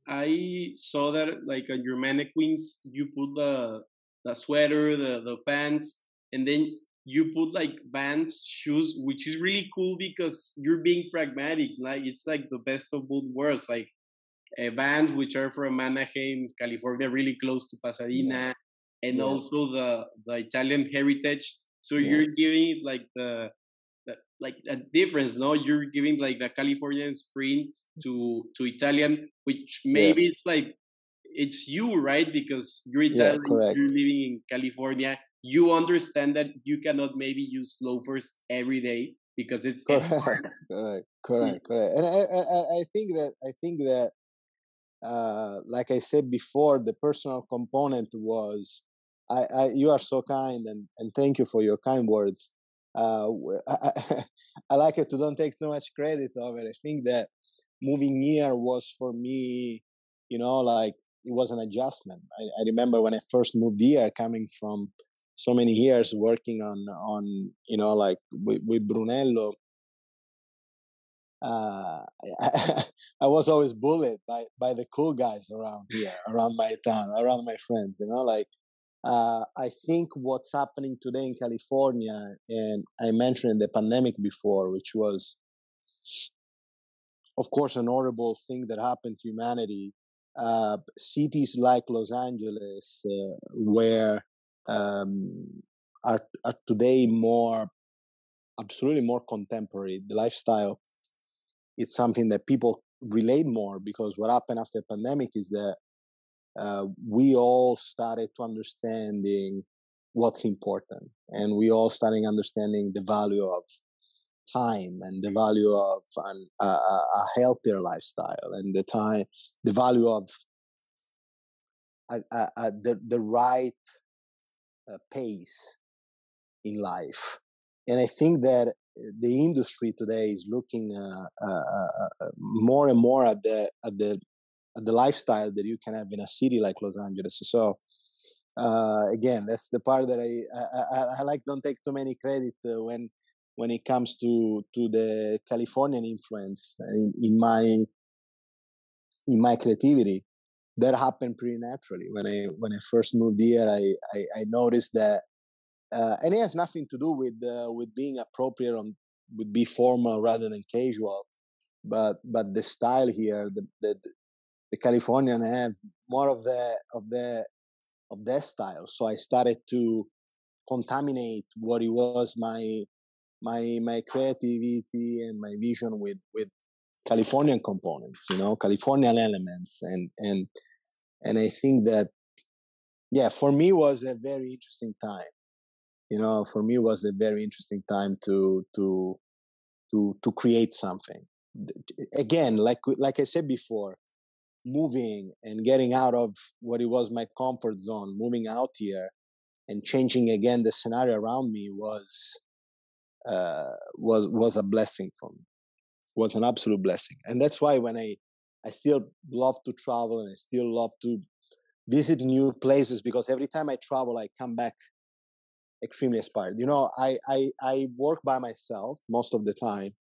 I saw that like on your mannequins, you put the the sweater, the the pants, and then you put like Vans shoes, which is really cool because you're being pragmatic. Like it's like the best of both worlds. Like uh, Vans, which are from Anaheim, California, really close to Pasadena, yeah. and yeah. also the the Italian heritage. So yeah. you're giving it like the like a difference no? You're giving like the californian sprint to to italian which maybe yeah. it's like it's you right? Because you're italian yeah, you're living in california. You understand that you cannot maybe use loafers every day because it's correct correct correct, correct. and I, I, I think that i think that uh, like I said before, the personal component was I, I, you are so kind and, and thank you for your kind words uh, I, I, like it to don't take too much credit of it. I think that moving here was for me, you know, like it was an adjustment. I, I remember when I first moved here, coming from so many years working on on you know like with, with Brunello. Uh, I, I, was always bullied by by the cool guys around here, around my town, around my friends. You know, like uh, I think what's happening today in California, and I mentioned the pandemic before, which was, of course, an horrible thing that happened to humanity. Uh, cities like Los Angeles, uh, where um, are, are today more, absolutely more contemporary. The lifestyle is something that people relate more because what happened after the pandemic is that uh, we all started to understanding what's important and we all starting understanding the value of time and the value of an, a, a, healthier lifestyle and the time the value of the, the right uh, pace in life. And i think that uh, the industry today is looking uh, uh, more and more at the at the the lifestyle that you can have in a city like Los Angeles. So uh, again, that's the part that I, I, I like. Don't take too many credit uh, when when it comes to to the Californian influence in, in my in my creativity. That happened pretty naturally when I when I first moved here. I I, I noticed that, uh, and it has nothing to do with uh, with being appropriate on with be formal rather than casual but but the style here the, the the Californian have more of the of the of their style. So I started to contaminate what it was my my my creativity and my vision with with Californian components, you know, Californian elements, and and and I think that yeah, for me was a very interesting time. You know, for me was a very interesting time to to to to create something. Again, like like I said before, moving and getting out of what it was my comfort zone, moving out here and changing again the scenario around me was uh, was was a blessing for me. Was an absolute blessing, and that's why when I I still love to travel and I still love to visit new places because every time I travel, I come back extremely inspired. You know, I I, I work by myself most of the time,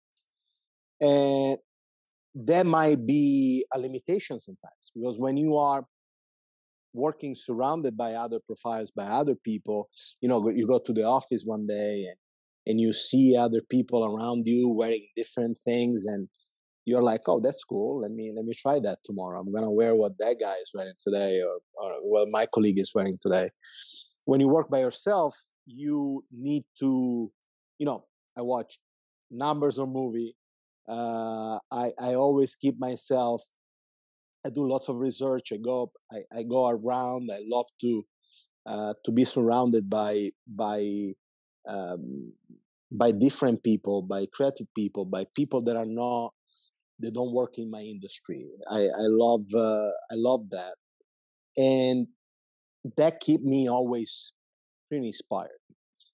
and there might be a limitation sometimes because when you are working surrounded by other profiles by other people you know you go to the office one day and and you see other people around you wearing different things and you're like oh that's cool. Let me let me try that tomorrow. I'm gonna wear what that guy is wearing today or, or what my colleague is wearing today. When you work by yourself you need to you know i watch numbers or movie uh, I, I always keep myself I do lots of research. I go I, I go around. I love to uh, to be surrounded by by um, by different people, by creative people, by people that are not they don't work in my industry. I, I love uh, I love that, and that keep me always pretty inspired.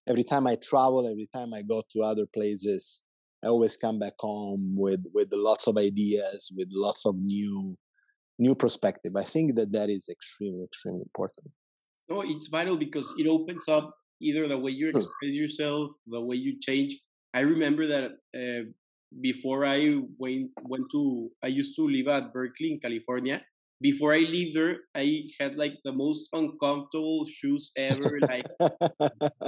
Every time I travel, every time I go to other places, I always come back home with with lots of ideas, with lots of new new perspective. I think that that is extremely extremely important. No, it's vital because it opens up either the way you express yourself, the way you change. I remember that uh, before I went went to, I used to live at Berkeley in California. Before I leave there, I had like the most uncomfortable shoes ever, like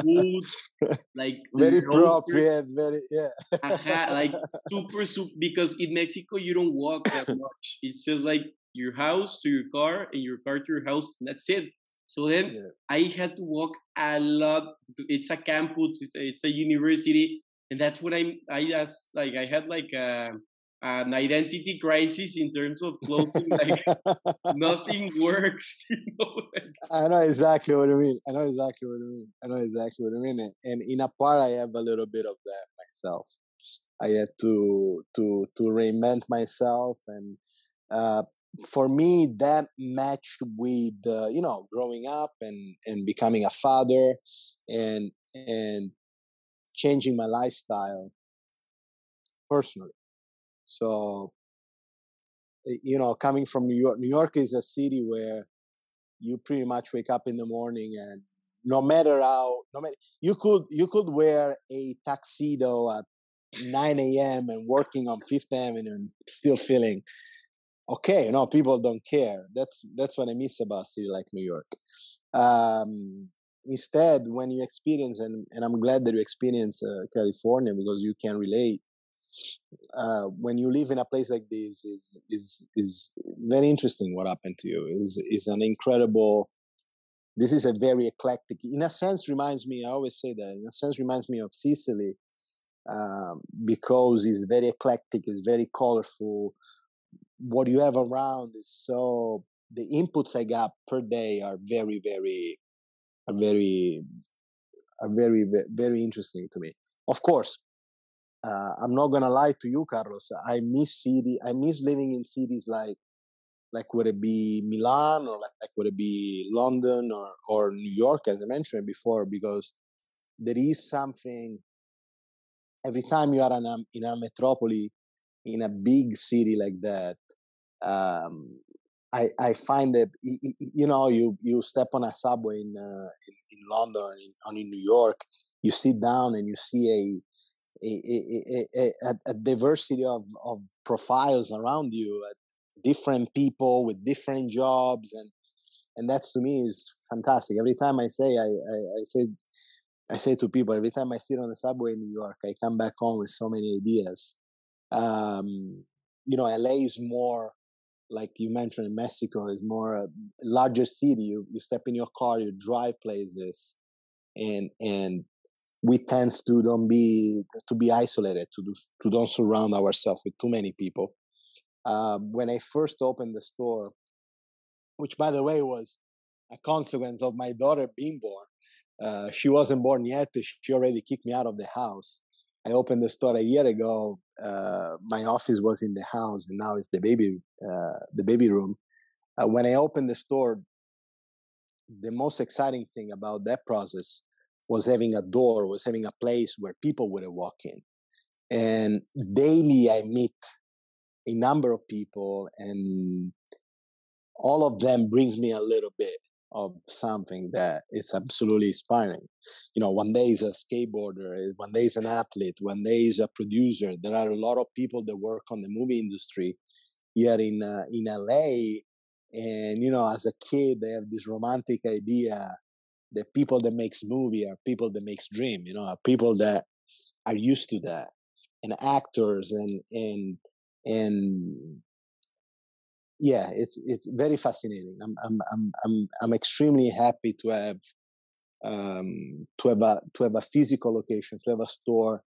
boots, like very appropriate, very yeah. like super super because in Mexico you don't walk that much. It's just like your house to your car and your car to your house. that's it. So then yeah. I had to walk a lot. It's a campus. It's a, it's a university, and that's what I I asked. Like I had like a, an identity crisis in terms of clothing. like nothing works. You know? I know exactly what you mean. I know exactly what you mean. I know exactly what you mean. And in a part, I have a little bit of that myself. I had to to to reinvent myself and uh, for me that matched with uh, you know growing up and and becoming a father and and changing my lifestyle personally so you know coming from new york new york is a city where you pretty much wake up in the morning and no matter how no matter you could you could wear a tuxedo at 9 a.m and working on fifth avenue and still feeling okay, you know, people don't care. That's that's what I miss about a city like New York. Um, instead, when you experience, and, and I'm glad that you experience uh, California because you can relate. Uh, when you live in a place like this, is is is very interesting. What happened to you is is an incredible. This is a very eclectic. In a sense, reminds me. I always say that. In a sense, reminds me of Sicily. Um, because it's very eclectic, it's very colorful what you have around is so the inputs I got per day are very, very, are very, are very, very interesting to me. Of course, uh, I'm not gonna lie to you, Carlos. I miss city. I miss living in cities like, like would it be Milan or like, like would it be London or or New York, as I mentioned before, because there is something. Every time you are in a, in a metropoli, in a big city like that, um, I, I find that you know you you step on a subway in uh, in, in, London or in New York, you sit down and you see a a, a, diversity of, of profiles around you, different people with different jobs, and and that's to me is fantastic. Every time I say I, I, I say I say to people every time I sit on the subway in New York, I come back home with so many ideas um, you know, LA is more like you mentioned in Mexico is more a larger city. You you step in your car, you drive places, and and we tend to don't be to be isolated to do, to don't surround ourselves with too many people. Uh, when I first opened the store, which by the way was a consequence of my daughter being born. Uh, she wasn't born yet. She already kicked me out of the house. I opened the store a year ago. Uh, my office was in the house, and now it's the baby, uh, the baby room. Uh, when I opened the store, the most exciting thing about that process was having a door, was having a place where people would walk in. And daily, I meet a number of people, and all of them brings me a little bit of something that is absolutely inspiring. You know, one day is a skateboarder, one day is an athlete, one day is a producer. There are a lot of people that work on the movie industry here in uh, in LA, and you know, as a kid, they have this romantic idea that people that makes movie are people that makes dream. You know, are people that are used to that, and actors and and and yeah, it's it's very fascinating. I'm I'm I'm I'm I'm extremely happy to have um, to have a to have a physical location, to have a store,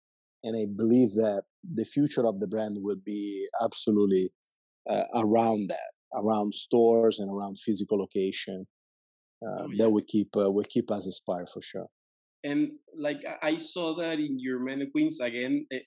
and I believe that the future of the brand will be absolutely uh, around that, around stores and around physical location. Uh, oh, yeah. That would keep uh, would keep us inspired for sure. And like I saw that in your mannequins again, eh,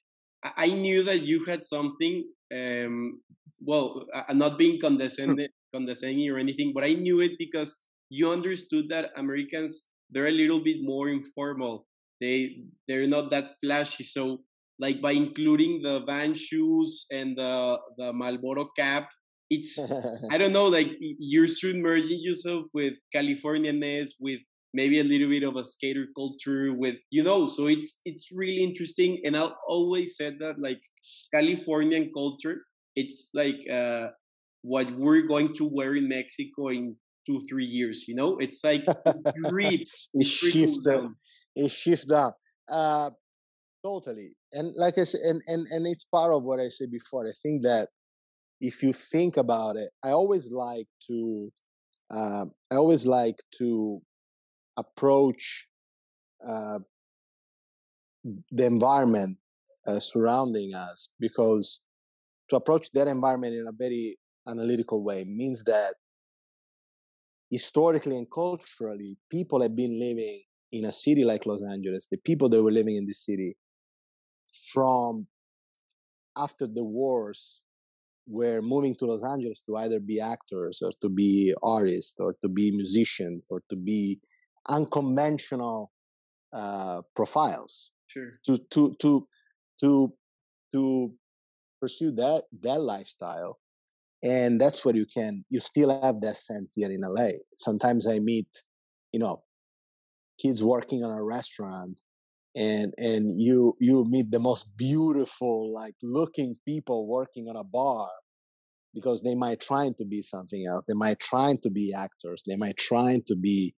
I knew that you had something um, well, I'm not being condescending, condescending or anything, but I knew it because you understood that Americans they're a little bit more informal. They they're not that flashy. So like by including the Van shoes and the the Marlboro cap, it's I don't know like you're soon merging yourself with Californianness, with maybe a little bit of a skater culture, with you know. So it's it's really interesting, and I've always said that like Californian culture it's like uh, what we're going to wear in Mexico in two three years. You know, it's like it shift down. It shift down. Uh, totally, and like I said, and and and it's part of what I said before. I think that if you think about it, I always like to. Uh, I always like to approach uh, the environment uh, surrounding us because to approach that environment in a very analytical way means that historically and culturally, people have been living in a city like Los Angeles, the people that were living in the city from after the wars were moving to Los Angeles to either be actors or to be artists or to be musicians or to be unconventional uh, profiles. Sure. To to to to to pursue that that lifestyle and that's where you can you still have that sense here in la sometimes i meet you know kids working on a restaurant and and you you meet the most beautiful like looking people working on a bar because they might trying to be something else they might trying to be actors they might trying to be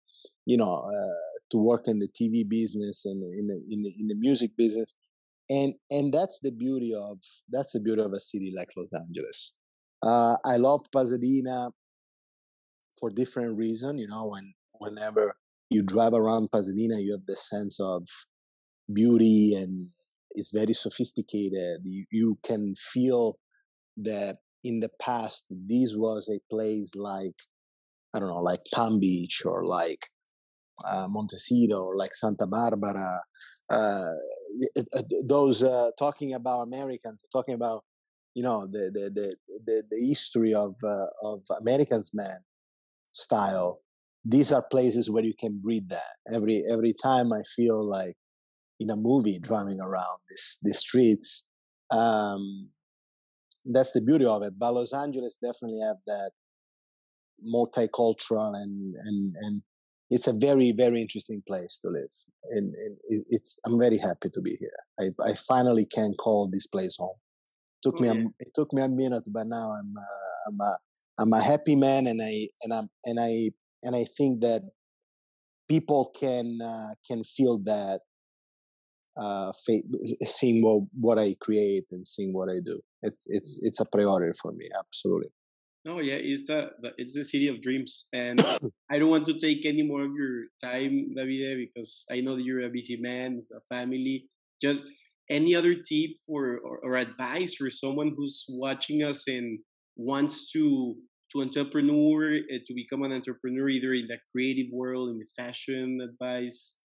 you know uh, to work in the tv business and in the, in the, in the music business and and that's the beauty of that's the beauty of a city like Los Angeles. Uh, I love Pasadena for different reason. You know, when whenever you drive around Pasadena, you have the sense of beauty and it's very sophisticated. You, you can feel that in the past this was a place like I don't know, like Palm Beach or like uh, Montecito or like Santa Barbara, uh, those uh, talking about Americans, talking about you know the the the the, the history of uh, of Americans man style. These are places where you can breathe that. Every every time I feel like in a movie driving around this the streets. Um, that's the beauty of it. But Los Angeles definitely have that multicultural and and and it's a very very interesting place to live and, and it's i'm very happy to be here i, I finally can call this place home it took me a, it took me a minute but now i'm uh, i'm a i'm a happy man and i and i'm and i and i think that people can uh, can feel that uh seeing what, what i create and seeing what i do. It, it's it's a priority for me absolutely. No, yeah, it's the, the, it's the city of dreams, and I don't want to take any more of your time, Davide, because I know that you're a busy man, a family. Just any other tip for or, or advice for someone who's watching us and wants to to entrepreneur uh, to become an entrepreneur either in the creative world in the fashion advice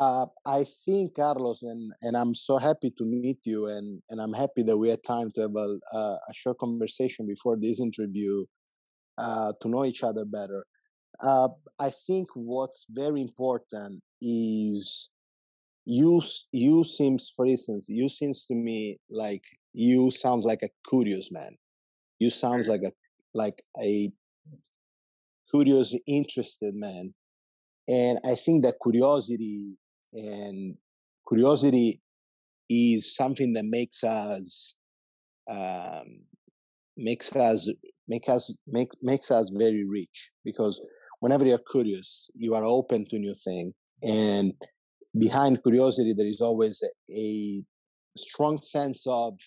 uh, I think, Carlos, and, and I'm so happy to meet you, and, and I'm happy that we had time to have a, a short conversation before this interview uh, to know each other better. Uh, I think what's very important is you. You seems, for instance, you seems to me like you sounds like a curious man. You sounds like a like a curious, interested man, and I think that curiosity and curiosity is something that makes us um, makes us make us make makes us very rich because whenever you're curious you are open to new thing and behind curiosity there is always a, strong sense of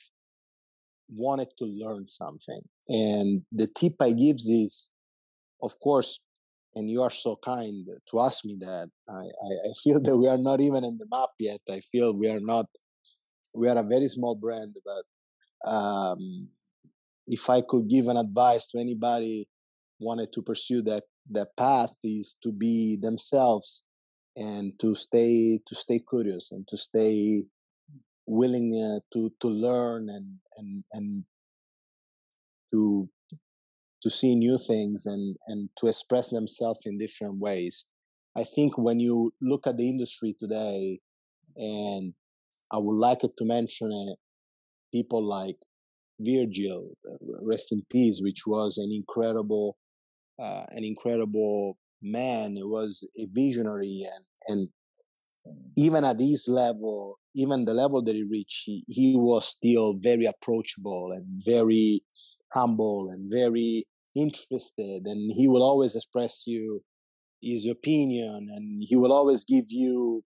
wanted to learn something and the tip i gives is of course and you are so kind to ask me that. I, I, feel that we are not even in the map yet. I feel we are not. We are a very small brand, but um, if I could give an advice to anybody wanted to pursue that that path is to be themselves and to stay to stay curious and to stay willing uh, to to learn and and and to to see new things and and to express themselves in different ways. I think when you look at the industry today and i would like to mention it, people like virgil rest in peace which was an incredible uh, an incredible man it was a visionary and and even at his level even the level that he reached he, he was still very approachable and very humble and very interested and he will always express you his opinion and he will always give you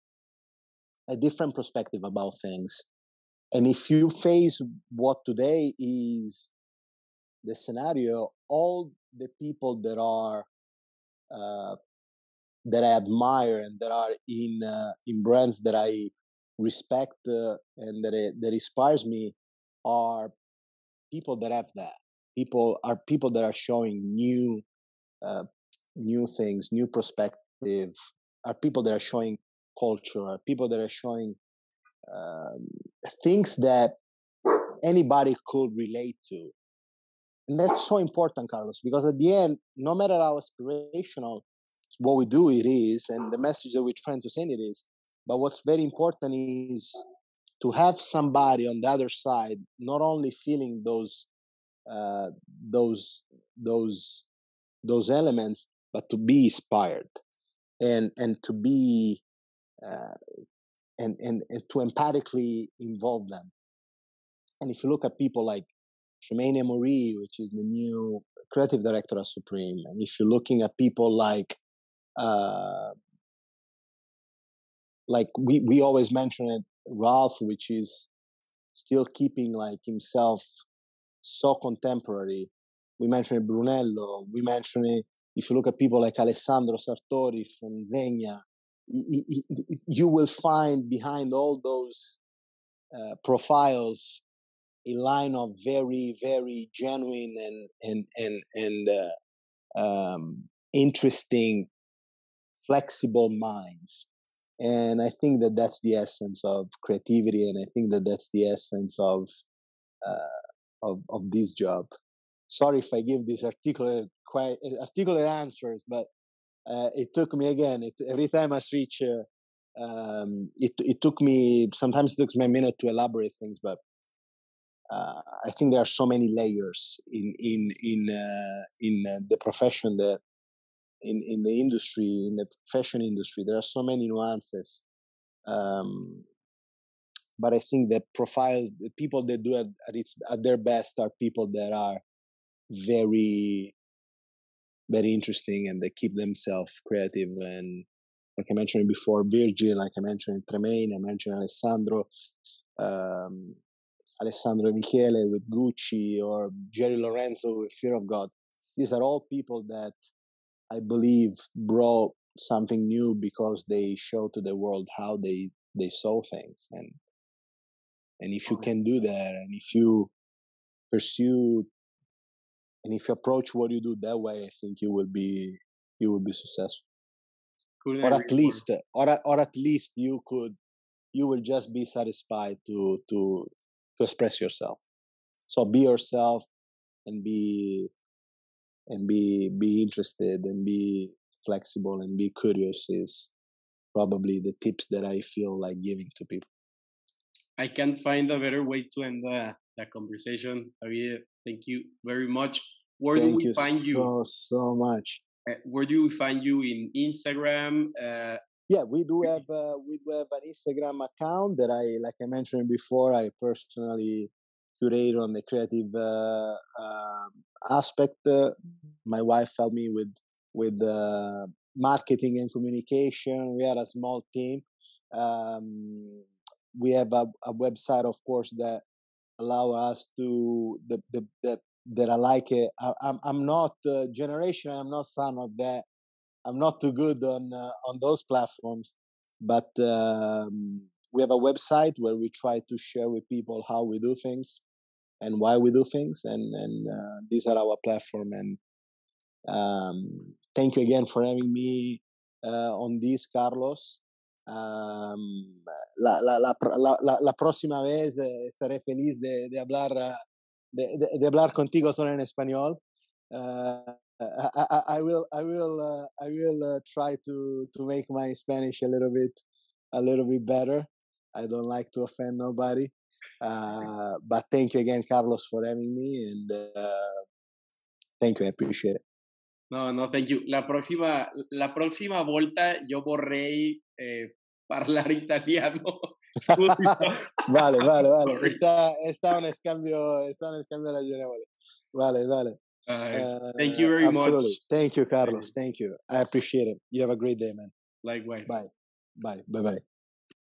a different perspective about things. And if you face what today is the scenario all the people that are uh, that I admire and that are in uh, in brands that I respect uh, and that it, that inspires me are people that have that people are people that are showing new uh, new things new perspective are people that are showing culture are people that are showing um, things that anybody could relate to. And that's so important carlos because at the end no matter how aspirational what we do it is and the message that we're trying to send it is but what's very important is to have somebody on the other side not only feeling those uh, those those those elements, but to be inspired and and to be uh, and, and and to empathically involve them. And if you look at people like Tremaine Emory, which is the new creative director of Supreme, and if you're looking at people like uh, like we, we always mention it, Ralph, which is still keeping like himself so contemporary. We mentioned Brunello. We mentioned if you look at people like Alessandro Sartori from Zegna, you will find behind all those uh, profiles a line of very, very genuine and and and and uh, um, interesting, flexible minds. And I think that that's the essence of creativity, and I think that that's the essence of uh, of, of this job. Sorry if I give these articulate quite articulate answers, but uh, it took me again. It, every time I switch, uh, um, it it took me sometimes it took me a minute to elaborate things, but uh, I think there are so many layers in in in uh, in uh, the profession that in in the industry in the fashion industry there are so many nuances um, but I think that profile the people that do it at its at their best are people that are very very interesting and they keep themselves creative and like I mentioned before, Virgil, like I mentioned Tremaine, I mentioned Alessandro, um, Alessandro Michele with Gucci or Jerry Lorenzo with Fear of God. These are all people that I believe brought something new because they show to the world how they they saw things and and if you can do that and if you pursue and if you approach what you do that way, I think you will be you will be successful. Couldn't or at more. least, uh, or at- or at least you could, you will just be satisfied to to to express yourself. So be yourself and be and be be interested and be flexible and be curious is probably the tips that I feel like giving to people. I can't find a better way to end the, the conversation. Javier, thank you very much. Where do Thank we you find you? so so much. Uh, where do we find you in Instagram? Uh, Yeah, we do have uh, we do have an Instagram account that I like I mentioned before. I personally curate on the creative uh, um aspect. Uh, my wife helped me with with uh, marketing and communication. We are a small team. Um, we have a, a website, of course, that allow us to the the, the that I like it. I, I'm I'm not uh, generation. I'm not son of that. I'm not too good on uh, on those platforms, but um, we have a website where we try to share with people how we do things and why we do things, and and uh, these are our platform. And um, thank you again for having me uh, on this, Carlos. Um, la, la, la, la, la, próxima vez eh, estaré feliz de, de hablar de, de, de hablar contigo solo en español. Uh, I, I, I will I will uh, I will uh, try to to make my Spanish a little bit a little bit better. I don't like to offend nobody. But thank you again, Carlos, for having me, and thank you. I appreciate it. no, no, thank you. La próxima, la próxima volta io vorrei eh, parlare italiano. Vale, vale, vale. Está un scambio, está un scambio ragionevole. Vale, vale. Uh, Uh, thank you very absolutely. much. Thank you, Carlos. Thank you. I appreciate it. You have a great day, man. Likewise. Bye. Bye. Bye. Bye.